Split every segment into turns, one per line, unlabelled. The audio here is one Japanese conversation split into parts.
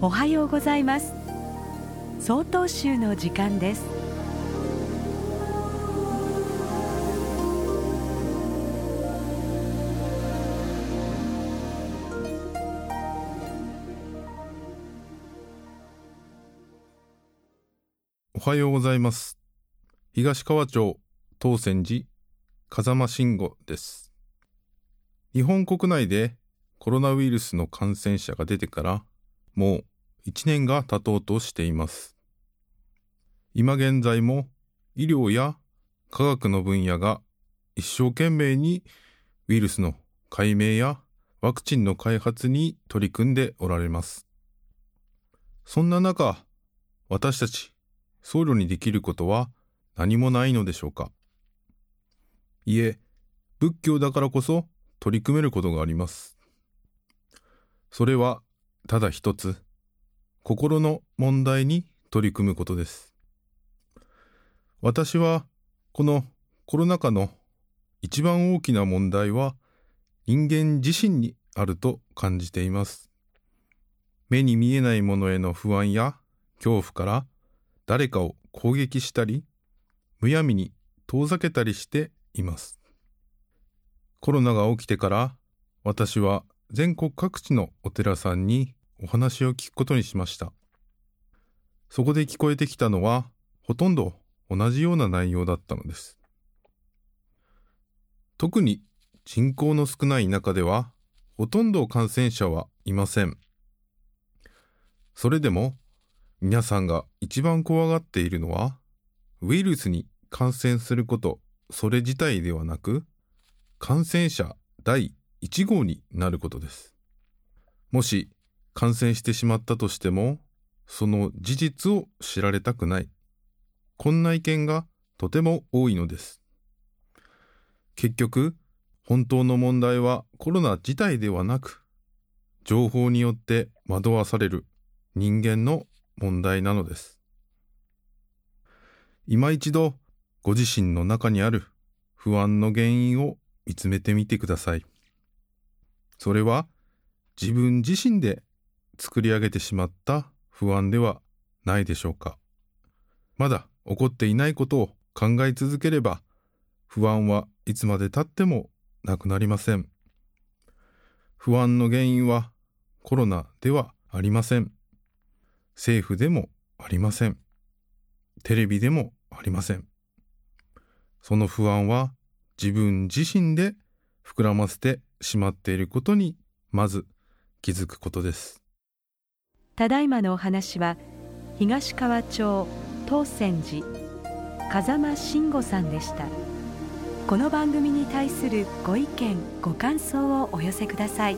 おはようございます。総統集の時間です。
おはようございます。東川町当選寺風間慎吾です。日本国内でコロナウイルスの感染者が出てからもう1年が経とうとしています。今現在も医療や科学の分野が一生懸命にウイルスの解明やワクチンの開発に取り組んでおられます。そんな中、私たち僧侶にできることは何もないのでしょうかいえ、仏教だからこそ取り組めることがあります。それはただ一つ、心の問題に取り組むことです。私は、このコロナ禍の一番大きな問題は人間自身にあると感じています。目に見えないものへの不安や恐怖から誰かを攻撃したり、むやみに遠ざけたりしています。コロナが起きてから私は全国各地のお寺さんにお話を聞くことにしました。そこで聞こえてきたのは、ほとんど同じような内容だったのです。特に人口の少ない中では、ほとんど感染者はいません。それでも、皆さんが一番怖がっているのは、ウイルスに感染すること、それ自体ではなく、感染者第1号になることです。もし感染してしまったとしても、その事実を知られたくない。こんな意見がとても多いのです。結局、本当の問題はコロナ自体ではなく、情報によって惑わされる人間の問題なのです。今一度、ご自身の中にある不安の原因を見つめてみてください。それは自分自身で作り上げてしまった不安ではないでしょうか。まだ起こっていないことを考え続ければ、不安はいつまで経ってもなくなりません。不安の原因はコロナではありません。政府でもありません。テレビでもありません。その不安は自分自身で膨らませてしまっていることにまず気づくことです。
ただいまのお話は東川町当泉寺風間慎吾さんでした。この番組に対するご意見ご感想をお寄せください。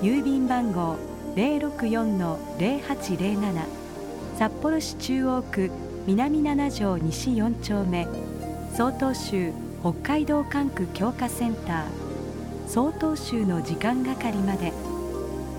郵便番号064-0807札幌市中央区南7条西4丁目。曹洞州北海道管区強化センター。曹洞州の時間係まで。